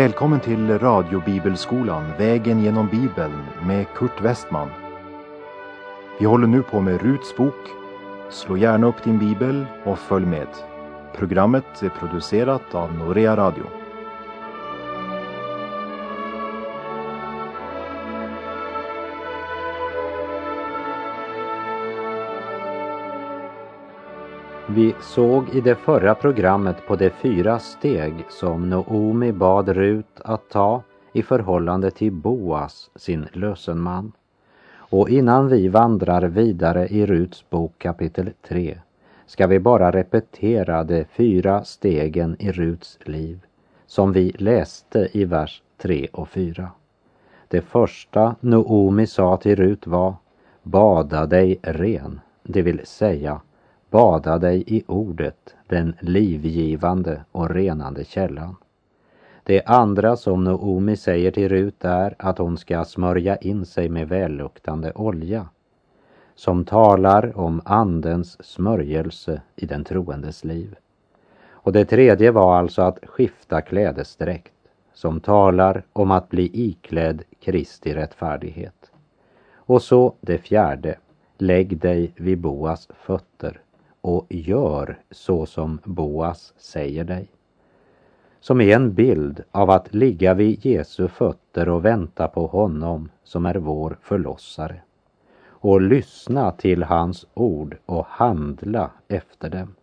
Välkommen till radiobibelskolan Vägen genom Bibeln med Kurt Westman. Vi håller nu på med Ruts bok. Slå gärna upp din bibel och följ med. Programmet är producerat av Norea Radio. Vi såg i det förra programmet på de fyra steg som Noomi bad Rut att ta i förhållande till Boas, sin lösenman. Och innan vi vandrar vidare i Ruts bok kapitel 3 ska vi bara repetera de fyra stegen i Ruts liv som vi läste i vers 3 och 4. Det första Noomi sa till Rut var Bada dig ren, det vill säga Bada dig i ordet, den livgivande och renande källan. Det andra som Noomi säger till Rut är att hon ska smörja in sig med välluktande olja som talar om Andens smörjelse i den troendes liv. Och det tredje var alltså att skifta klädesdräkt som talar om att bli iklädd Kristi rättfärdighet. Och så det fjärde, lägg dig vid Boas fötter och gör så som Boas säger dig. Som är en bild av att ligga vid Jesu fötter och vänta på honom som är vår förlossare och lyssna till hans ord och handla efter dem.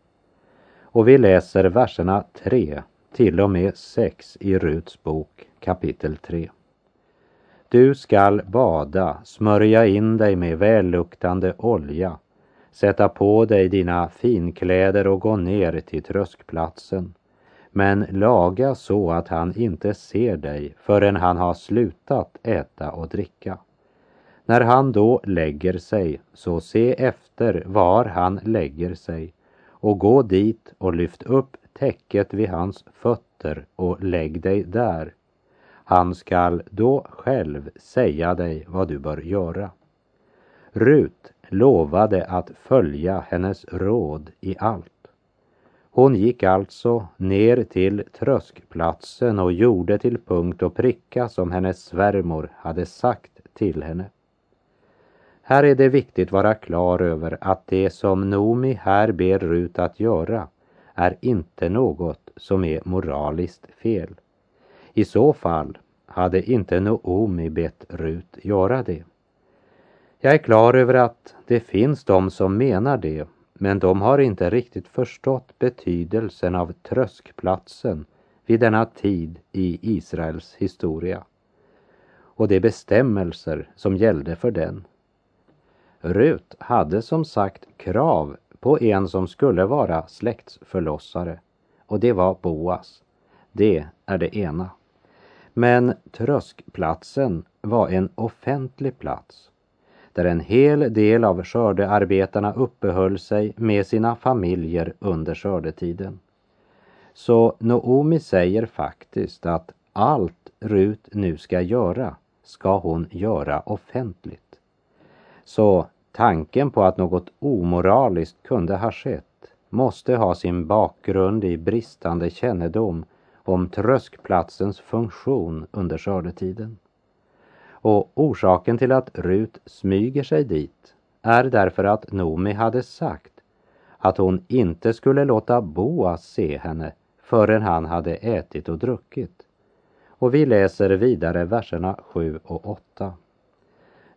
Och vi läser verserna 3 till och med 6 i Ruts bok kapitel 3. Du skall bada, smörja in dig med välluktande olja sätta på dig dina finkläder och gå ner till tröskplatsen. Men laga så att han inte ser dig förrän han har slutat äta och dricka. När han då lägger sig, så se efter var han lägger sig och gå dit och lyft upp täcket vid hans fötter och lägg dig där. Han skall då själv säga dig vad du bör göra. Rut lovade att följa hennes råd i allt. Hon gick alltså ner till tröskplatsen och gjorde till punkt och pricka som hennes svärmor hade sagt till henne. Här är det viktigt vara klar över att det som Nomi här ber Rut att göra är inte något som är moraliskt fel. I så fall hade inte Noomi bett Rut göra det. Jag är klar över att det finns de som menar det, men de har inte riktigt förstått betydelsen av tröskplatsen vid denna tid i Israels historia och de bestämmelser som gällde för den. Rut hade som sagt krav på en som skulle vara släktsförlossare och det var Boas. Det är det ena. Men tröskplatsen var en offentlig plats där en hel del av skördearbetarna uppehöll sig med sina familjer under skördetiden. Så Noomi säger faktiskt att allt Rut nu ska göra ska hon göra offentligt. Så tanken på att något omoraliskt kunde ha skett måste ha sin bakgrund i bristande kännedom om tröskplatsens funktion under skördetiden. Och orsaken till att Rut smyger sig dit är därför att Nomi hade sagt att hon inte skulle låta Boas se henne förrän han hade ätit och druckit. Och vi läser vidare verserna 7 och 8.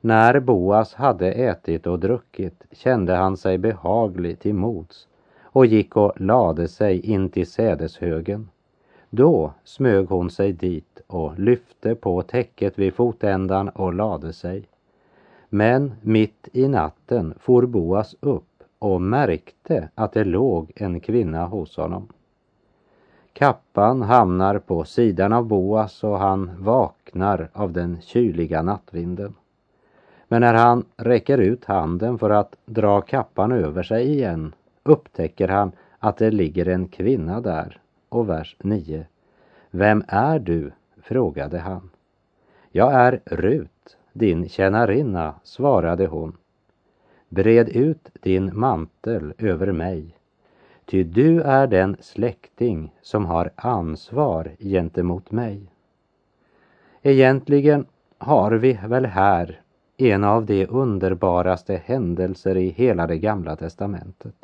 När Boas hade ätit och druckit kände han sig behaglig till mods och gick och lade sig in till sädeshögen. Då smög hon sig dit och lyfte på täcket vid fotändan och lade sig. Men mitt i natten for Boas upp och märkte att det låg en kvinna hos honom. Kappan hamnar på sidan av Boas och han vaknar av den kyliga nattvinden. Men när han räcker ut handen för att dra kappan över sig igen upptäcker han att det ligger en kvinna där och vers 9. Vem är du? frågade han. Jag är Rut, din tjänarinna, svarade hon. Bred ut din mantel över mig, ty du är den släkting som har ansvar gentemot mig. Egentligen har vi väl här en av de underbaraste händelser i hela det gamla testamentet.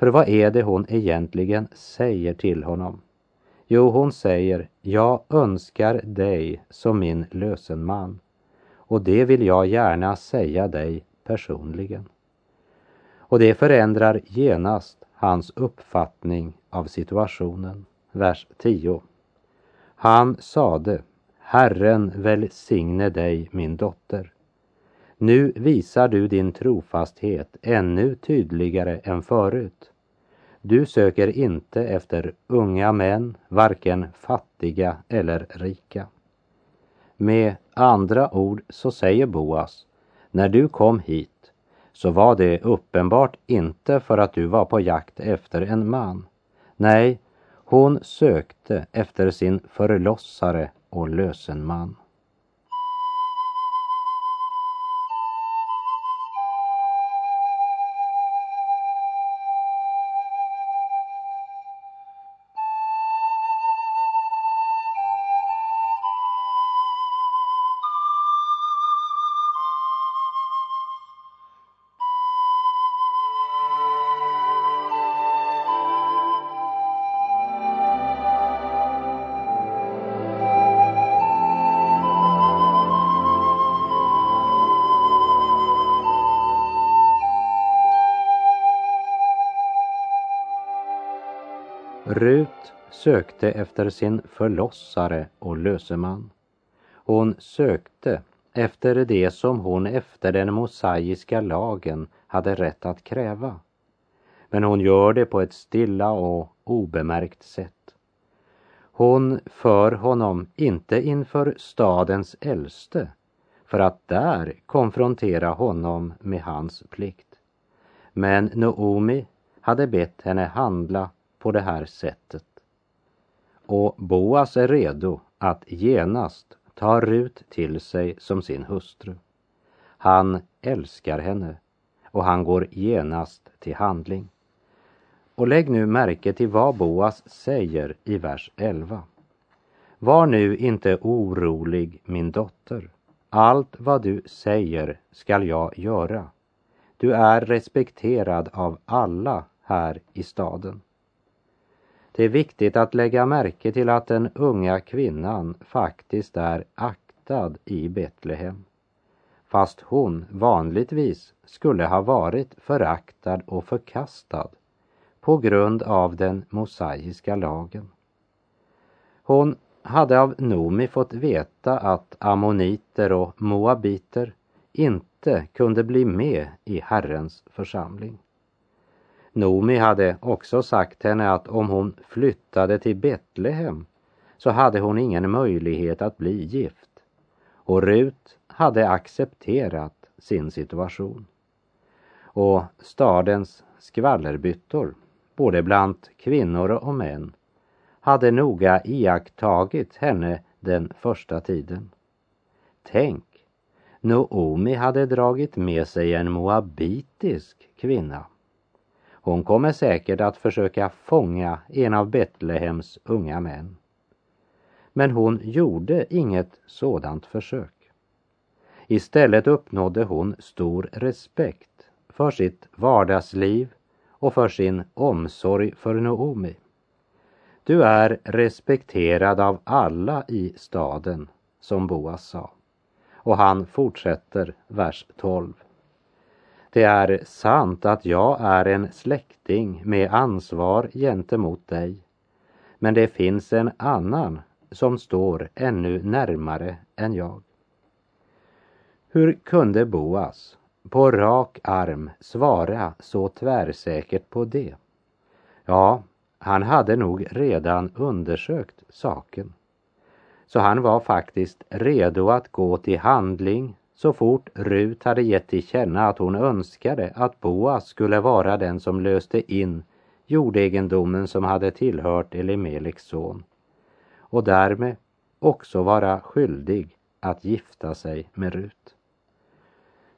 För vad är det hon egentligen säger till honom? Jo, hon säger, jag önskar dig som min lösenman och det vill jag gärna säga dig personligen. Och det förändrar genast hans uppfattning av situationen. Vers 10. Han sade, Herren välsigne dig min dotter. Nu visar du din trofasthet ännu tydligare än förut. Du söker inte efter unga män, varken fattiga eller rika. Med andra ord så säger Boas, när du kom hit så var det uppenbart inte för att du var på jakt efter en man. Nej, hon sökte efter sin förlossare och lösenman. Rut sökte efter sin förlossare och löseman. Hon sökte efter det som hon efter den mosaiska lagen hade rätt att kräva. Men hon gör det på ett stilla och obemärkt sätt. Hon för honom inte inför stadens äldste för att där konfrontera honom med hans plikt. Men Noomi hade bett henne handla på det här sättet. Och Boas är redo att genast ta Rut till sig som sin hustru. Han älskar henne och han går genast till handling. Och lägg nu märke till vad Boas säger i vers 11. Var nu inte orolig, min dotter. Allt vad du säger skall jag göra. Du är respekterad av alla här i staden. Det är viktigt att lägga märke till att den unga kvinnan faktiskt är aktad i Betlehem. Fast hon vanligtvis skulle ha varit föraktad och förkastad på grund av den mosaiska lagen. Hon hade av Nomi fått veta att ammoniter och moabiter inte kunde bli med i Herrens församling. Nomi hade också sagt henne att om hon flyttade till Betlehem så hade hon ingen möjlighet att bli gift. Och Rut hade accepterat sin situation. Och stadens skvallerbyttor, både bland kvinnor och män, hade noga iakttagit henne den första tiden. Tänk, Noomi hade dragit med sig en moabitisk kvinna hon kommer säkert att försöka fånga en av Betlehems unga män. Men hon gjorde inget sådant försök. Istället uppnådde hon stor respekt för sitt vardagsliv och för sin omsorg för Noomi. Du är respekterad av alla i staden, som Boas sa. Och han fortsätter, vers 12. Det är sant att jag är en släkting med ansvar gentemot dig. Men det finns en annan som står ännu närmare än jag. Hur kunde Boas på rak arm svara så tvärsäkert på det? Ja, han hade nog redan undersökt saken. Så han var faktiskt redo att gå till handling så fort Rut hade gett till känna att hon önskade att Boas skulle vara den som löste in jordegendomen som hade tillhört Elimeleks son och därmed också vara skyldig att gifta sig med Rut.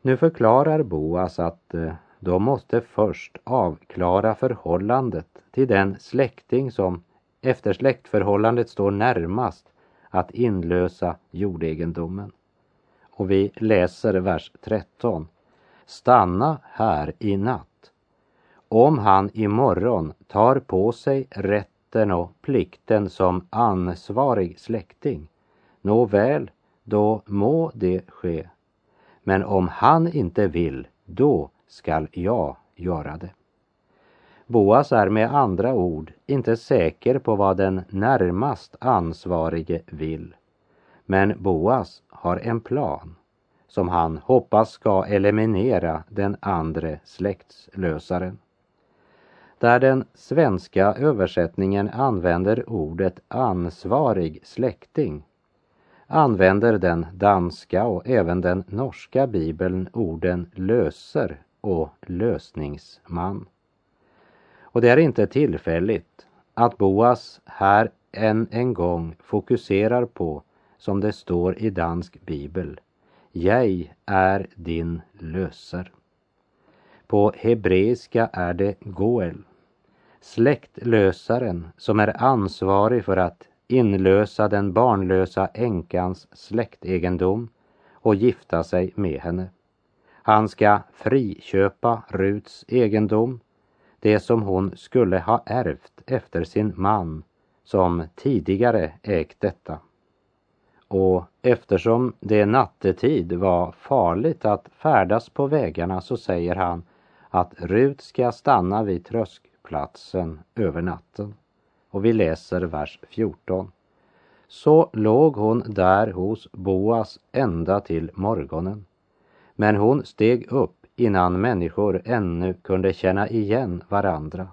Nu förklarar Boas att eh, de måste först avklara förhållandet till den släkting som efter släktförhållandet står närmast att inlösa jordegendomen. Och vi läser vers 13. Stanna här i natt. Om han imorgon tar på sig rätten och plikten som ansvarig släkting, nåväl, då må det ske. Men om han inte vill, då skall jag göra det. Boas är med andra ord inte säker på vad den närmast ansvarige vill. Men Boas har en plan som han hoppas ska eliminera den andre släktslösaren. Där den svenska översättningen använder ordet ansvarig släkting använder den danska och även den norska bibeln orden löser och lösningsman. Och det är inte tillfälligt att Boas här än en gång fokuserar på, som det står i dansk bibel, Jag är din löser. På hebreiska är det Goel, släktlösaren som är ansvarig för att inlösa den barnlösa änkans släktegendom och gifta sig med henne. Han ska friköpa Ruts egendom det som hon skulle ha ärvt efter sin man som tidigare ägt detta. Och eftersom det nattetid var farligt att färdas på vägarna så säger han att Rut ska stanna vid tröskplatsen över natten. Och vi läser vers 14. Så låg hon där hos Boas ända till morgonen. Men hon steg upp innan människor ännu kunde känna igen varandra.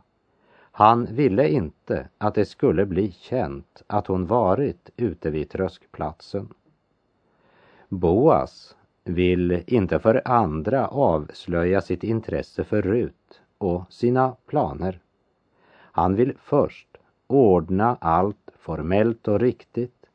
Han ville inte att det skulle bli känt att hon varit ute vid tröskplatsen. Boas vill inte för andra avslöja sitt intresse för Rut och sina planer. Han vill först ordna allt formellt och riktigt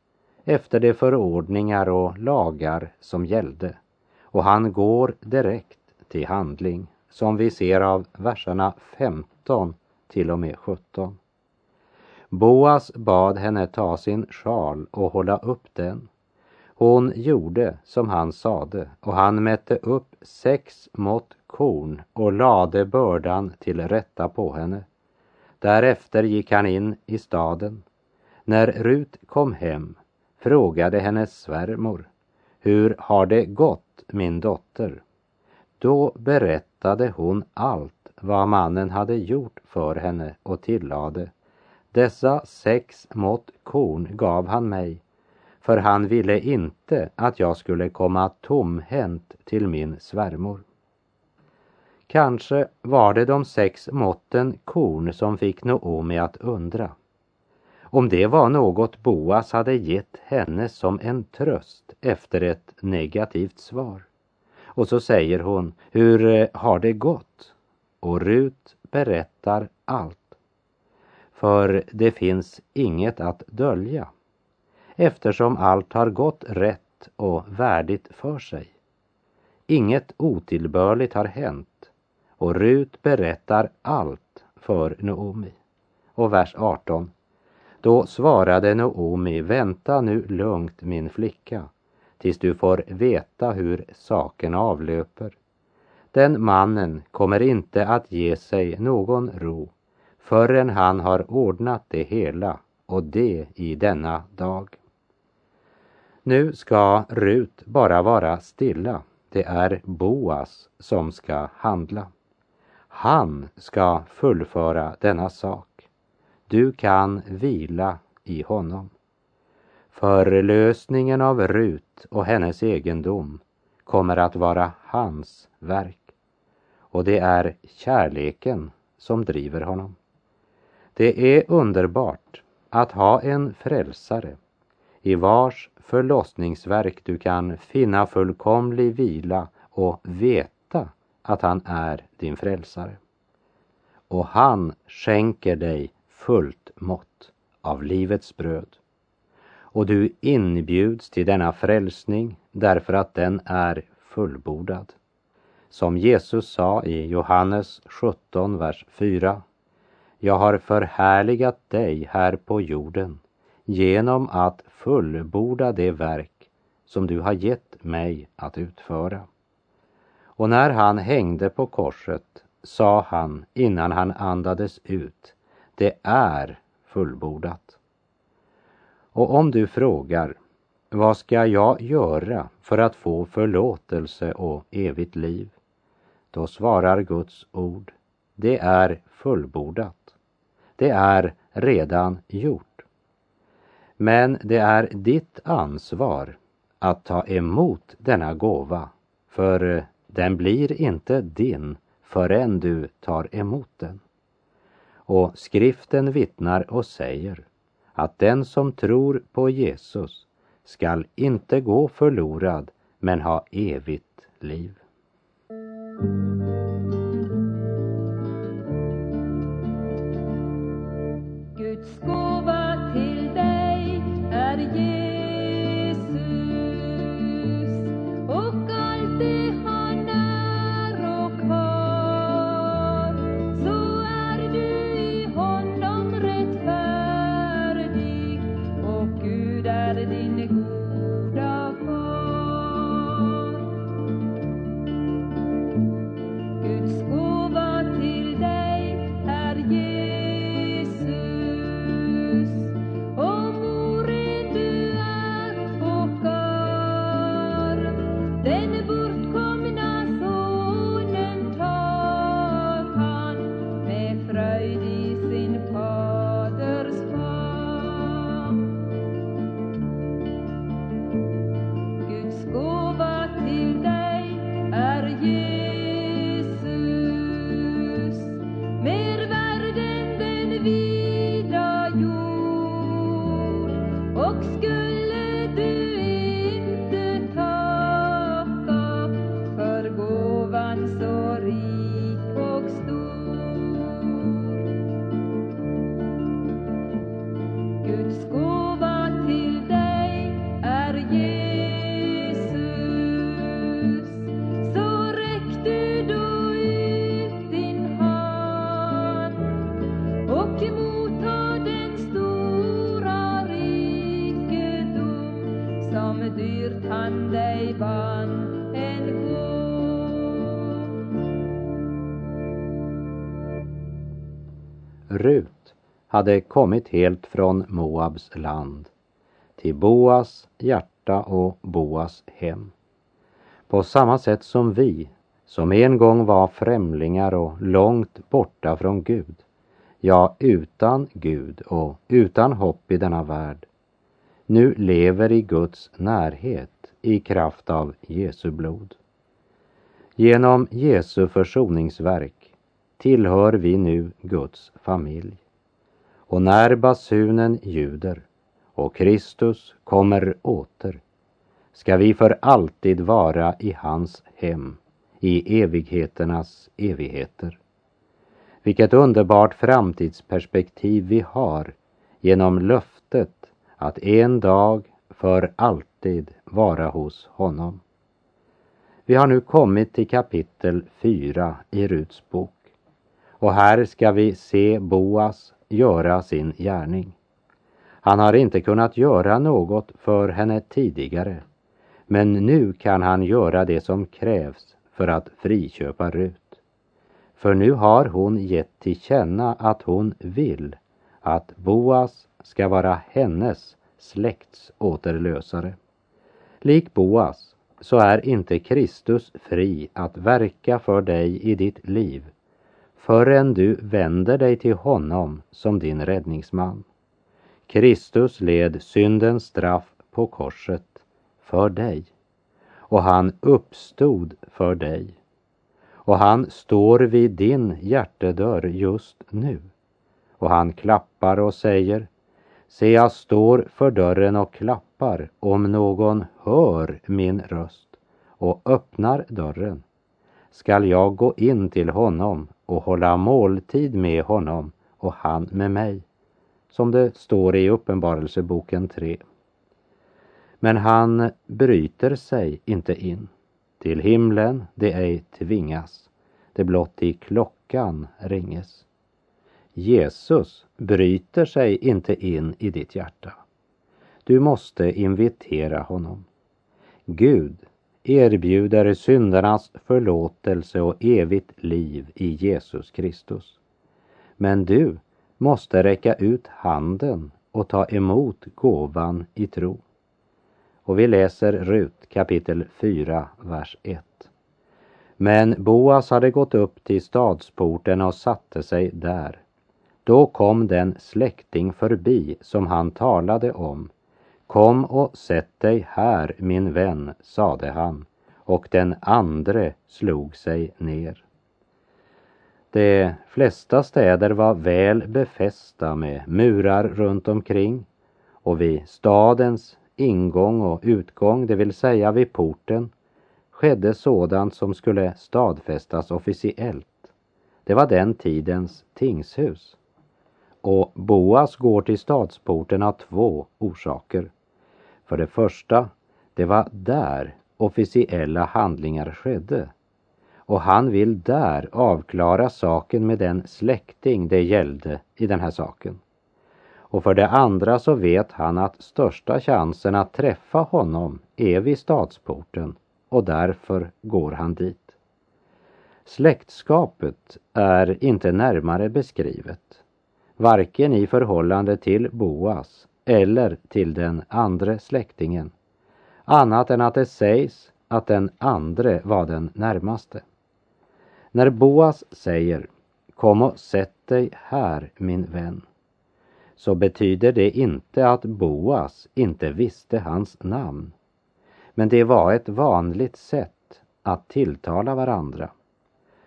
efter de förordningar och lagar som gällde och han går direkt till handling som vi ser av verserna 15 till och med 17. Boas bad henne ta sin sjal och hålla upp den. Hon gjorde som han sade och han mätte upp sex mått korn och lade bördan till rätta på henne. Därefter gick han in i staden. När Rut kom hem frågade hennes svärmor, hur har det gått min dotter? Då berättade hon allt vad mannen hade gjort för henne och tillade dessa sex mått korn gav han mig för han ville inte att jag skulle komma tomhänt till min svärmor. Kanske var det de sex måtten korn som fick Noomi att undra. Om det var något Boas hade gett henne som en tröst efter ett negativt svar. Och så säger hon, hur eh, har det gått? Och Rut berättar allt. För det finns inget att dölja eftersom allt har gått rätt och värdigt för sig. Inget otillbörligt har hänt och Rut berättar allt för Noomi. Och vers 18. Då svarade Noomi, vänta nu lugnt min flicka tills du får veta hur saken avlöper. Den mannen kommer inte att ge sig någon ro förrän han har ordnat det hela och det i denna dag. Nu ska Rut bara vara stilla. Det är Boas som ska handla. Han ska fullföra denna sak. Du kan vila i honom. Förlösningen av Rut och hennes egendom kommer att vara hans verk. Och det är kärleken som driver honom. Det är underbart att ha en frälsare i vars förlossningsverk du kan finna fullkomlig vila och veta att han är din frälsare. Och han skänker dig fullt mått av livets bröd och du inbjuds till denna frälsning därför att den är fullbordad. Som Jesus sa i Johannes 17, vers 4. Jag har förhärligat dig här på jorden genom att fullborda det verk som du har gett mig att utföra. Och när han hängde på korset sa han innan han andades ut, det är fullbordat. Och om du frågar, vad ska jag göra för att få förlåtelse och evigt liv? Då svarar Guds ord, det är fullbordat. Det är redan gjort. Men det är ditt ansvar att ta emot denna gåva, för den blir inte din förrän du tar emot den. Och skriften vittnar och säger att den som tror på Jesus skall inte gå förlorad men ha evigt liv. Rut hade kommit helt från Moabs land till Boas hjärta och Boas hem. På samma sätt som vi, som en gång var främlingar och långt borta från Gud, ja, utan Gud och utan hopp i denna värld, nu lever i Guds närhet i kraft av Jesu blod. Genom Jesu försoningsverk tillhör vi nu Guds familj. Och när basunen ljuder och Kristus kommer åter ska vi för alltid vara i hans hem i evigheternas evigheter. Vilket underbart framtidsperspektiv vi har genom löftet att en dag för alltid vara hos honom. Vi har nu kommit till kapitel 4 i Ruts bok. Och här ska vi se Boas göra sin gärning. Han har inte kunnat göra något för henne tidigare, men nu kan han göra det som krävs för att friköpa Rut. För nu har hon gett till känna att hon vill att Boas ska vara hennes släkts återlösare. Lik Boas så är inte Kristus fri att verka för dig i ditt liv förrän du vänder dig till honom som din räddningsman. Kristus led syndens straff på korset för dig och han uppstod för dig. Och han står vid din hjärtedörr just nu och han klappar och säger Se, jag står för dörren och klappar om någon hör min röst och öppnar dörren skall jag gå in till honom och hålla måltid med honom och han med mig, som det står i Uppenbarelseboken 3. Men han bryter sig inte in. Till himlen det ej tvingas, det blott i klockan ringes. Jesus bryter sig inte in i ditt hjärta. Du måste invitera honom. Gud erbjuder syndernas förlåtelse och evigt liv i Jesus Kristus. Men du måste räcka ut handen och ta emot gåvan i tro. Och vi läser Rut kapitel 4, vers 1. Men Boas hade gått upp till stadsporten och satte sig där. Då kom den släkting förbi som han talade om. Kom och sätt dig här, min vän, sade han, och den andre slog sig ner. De flesta städer var väl befästa med murar runt omkring och vid stadens ingång och utgång, det vill säga vid porten, skedde sådant som skulle stadfästas officiellt. Det var den tidens tingshus. Och Boas går till stadsporten av två orsaker. För det första, det var där officiella handlingar skedde. Och han vill där avklara saken med den släkting det gällde i den här saken. Och för det andra så vet han att största chansen att träffa honom är vid stadsporten och därför går han dit. Släktskapet är inte närmare beskrivet, varken i förhållande till Boas eller till den andre släktingen, annat än att det sägs att den andre var den närmaste. När Boas säger Kom och sätt dig här min vän så betyder det inte att Boas inte visste hans namn. Men det var ett vanligt sätt att tilltala varandra.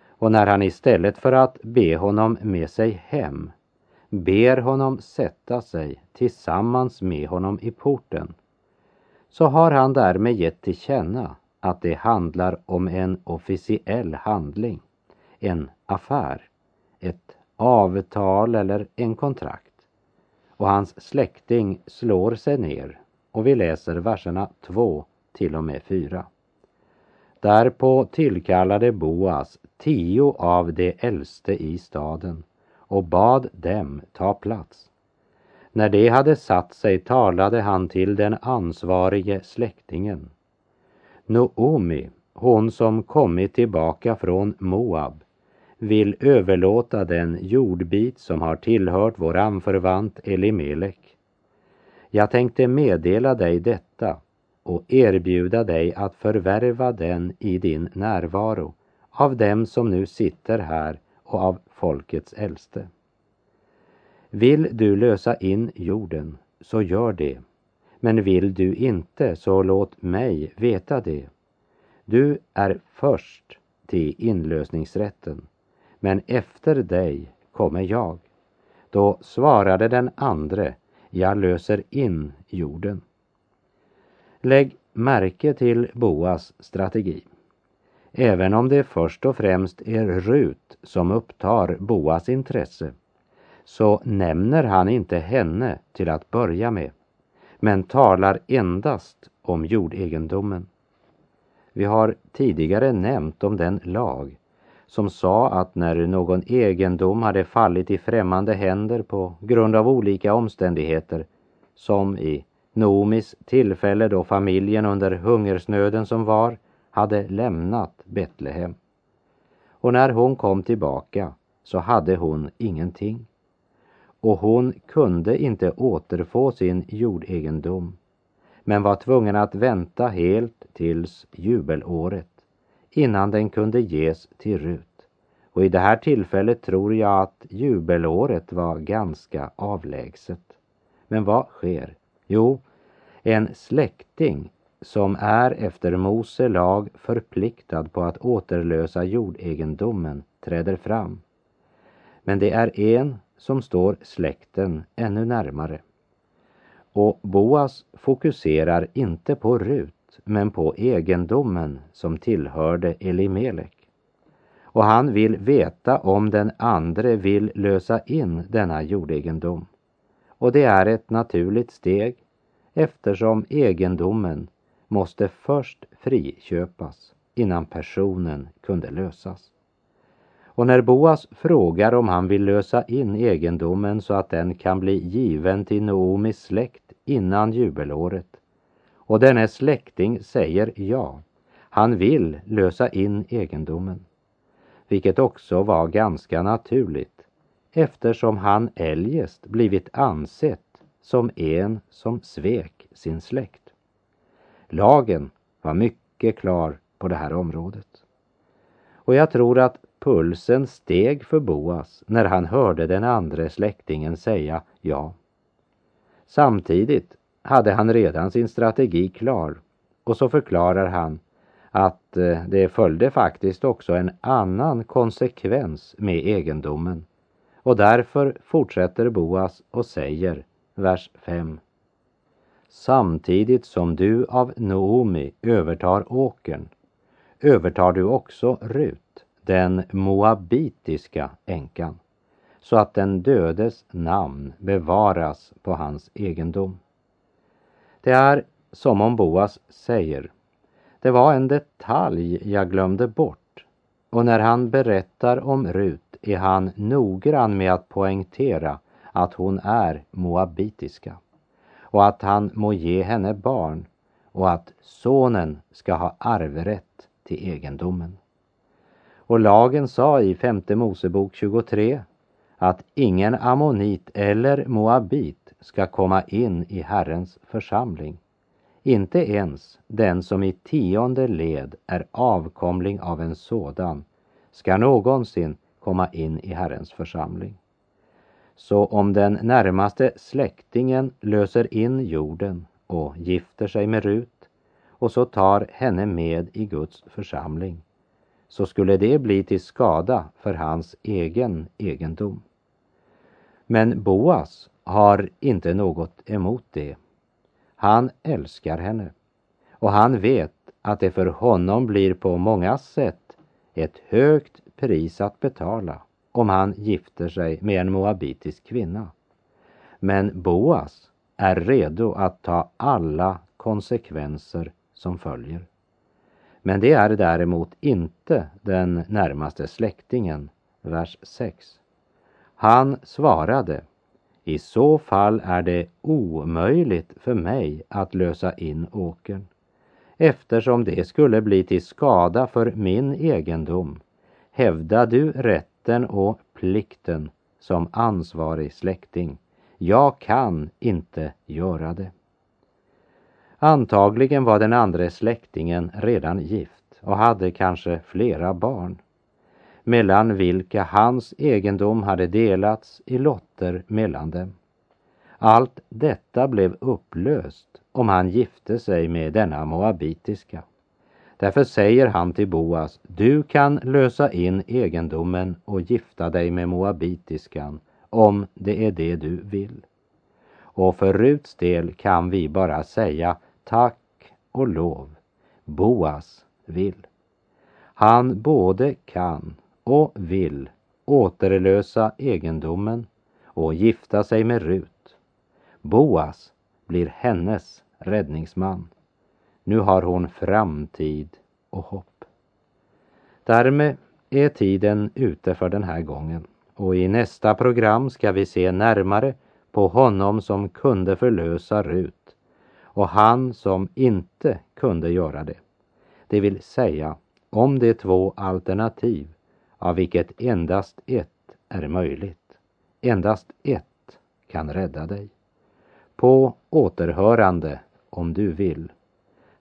Och när han istället för att be honom med sig hem ber honom sätta sig tillsammans med honom i porten. Så har han därmed gett till känna att det handlar om en officiell handling, en affär, ett avtal eller en kontrakt. Och hans släkting slår sig ner och vi läser verserna 2 till och med 4. Därpå tillkallade Boas tio av de äldste i staden och bad dem ta plats. När de hade satt sig talade han till den ansvarige släktingen. Noomi, hon som kommit tillbaka från Moab, vill överlåta den jordbit som har tillhört vår anförvant Elimelek. Jag tänkte meddela dig detta och erbjuda dig att förvärva den i din närvaro av dem som nu sitter här och av folkets äldste. Vill du lösa in jorden, så gör det. Men vill du inte, så låt mig veta det. Du är först till inlösningsrätten men efter dig kommer jag. Då svarade den andre, jag löser in jorden. Lägg märke till Boas strategi. Även om det först och främst är Rut som upptar Boas intresse så nämner han inte henne till att börja med men talar endast om jordegendomen. Vi har tidigare nämnt om den lag som sa att när någon egendom hade fallit i främmande händer på grund av olika omständigheter, som i Nomis tillfälle då familjen under hungersnöden som var hade lämnat Betlehem. Och när hon kom tillbaka så hade hon ingenting. Och hon kunde inte återfå sin jordegendom men var tvungen att vänta helt tills jubelåret innan den kunde ges till Rut. Och i det här tillfället tror jag att jubelåret var ganska avlägset. Men vad sker? Jo, en släkting som är efter Mose lag förpliktad på att återlösa jordegendomen träder fram. Men det är en som står släkten ännu närmare. Och Boas fokuserar inte på Rut men på egendomen som tillhörde Elimelek. Och han vill veta om den andre vill lösa in denna jordegendom. Och det är ett naturligt steg eftersom egendomen måste först friköpas innan personen kunde lösas. Och när Boas frågar om han vill lösa in egendomen så att den kan bli given till Noomis släkt innan jubelåret och denne släkting säger ja. Han vill lösa in egendomen, vilket också var ganska naturligt eftersom han eljest blivit ansett som en som svek sin släkt. Lagen var mycket klar på det här området. Och jag tror att pulsen steg för Boas när han hörde den andra släktingen säga ja. Samtidigt hade han redan sin strategi klar och så förklarar han att eh, det följde faktiskt också en annan konsekvens med egendomen. Och därför fortsätter Boas och säger, vers 5. Samtidigt som du av Noomi övertar åkern. Övertar du också Rut, den moabitiska änkan, så att den dödes namn bevaras på hans egendom. Det är som om Boas säger, det var en detalj jag glömde bort. Och när han berättar om Rut är han noggrann med att poängtera att hon är moabitiska och att han må ge henne barn och att sonen ska ha arvrätt till egendomen. Och lagen sa i femte Mosebok 23 att ingen ammonit eller moabit ska komma in i Herrens församling. Inte ens den som i tionde led är avkomling av en sådan ska någonsin komma in i Herrens församling. Så om den närmaste släktingen löser in jorden och gifter sig med Rut och så tar henne med i Guds församling så skulle det bli till skada för hans egen egendom. Men Boas har inte något emot det. Han älskar henne och han vet att det för honom blir på många sätt ett högt pris att betala om han gifter sig med en moabitisk kvinna. Men Boas är redo att ta alla konsekvenser som följer. Men det är däremot inte den närmaste släktingen, vers 6. Han svarade, i så fall är det omöjligt för mig att lösa in åkern, eftersom det skulle bli till skada för min egendom. Hävda du rätt rätten och plikten som ansvarig släkting. Jag kan inte göra det. Antagligen var den andra släktingen redan gift och hade kanske flera barn mellan vilka hans egendom hade delats i lotter mellan dem. Allt detta blev upplöst om han gifte sig med denna moabitiska. Därför säger han till Boas, du kan lösa in egendomen och gifta dig med moabitiskan om det är det du vill. Och för Ruts del kan vi bara säga tack och lov. Boas vill. Han både kan och vill återlösa egendomen och gifta sig med Rut. Boas blir hennes räddningsman. Nu har hon framtid och hopp. Därmed är tiden ute för den här gången och i nästa program ska vi se närmare på honom som kunde förlösa Rut och han som inte kunde göra det. Det vill säga om de två alternativ av vilket endast ett är möjligt. Endast ett kan rädda dig. På återhörande om du vill.